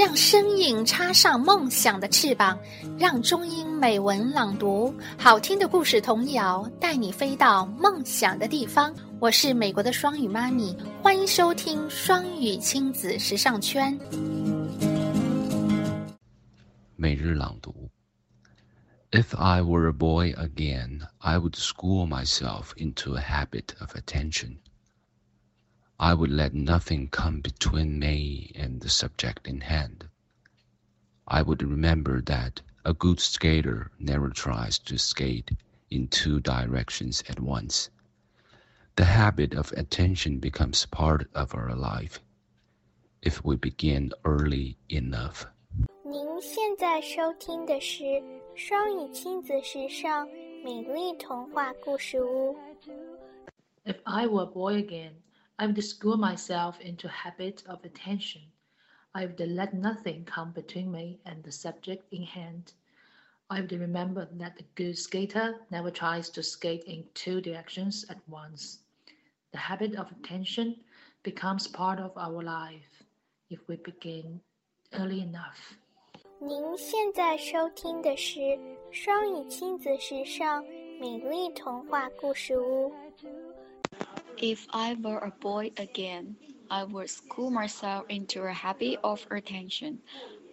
让声音插上梦想的翅膀，让中英美文朗读，好听的故事童谣带你飞到梦想的地方。我是美国的双语妈咪，欢迎收听双语亲子时尚圈。每日朗读。If I were a boy again, I would school myself into a habit of attention. I would let nothing come between me and the subject in hand. I would remember that a good skater never tries to skate in two directions at once. The habit of attention becomes part of our life if we begin early enough. 您现在收听的是双语亲子时尚美丽童话故事屋。If I were a boy again, I would school myself into a habit of attention. I would let nothing come between me and the subject in hand. I would remember that a good skater never tries to skate in two directions at once. The habit of attention becomes part of our life if we begin early enough. 您现在收听的是双语亲子时尚美丽童话故事屋。 if I were a boy again, I would school myself into a habit of attention.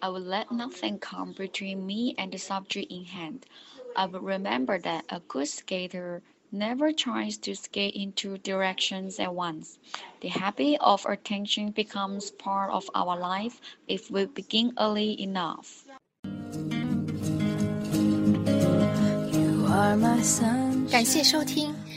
I would let nothing come between me and the subject in hand. I would remember that a good skater never tries to skate in two directions at once. The habit of attention becomes part of our life if we begin early enough. You are my sun. 感谢收听。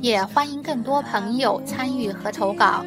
也欢迎更多朋友参与和投稿。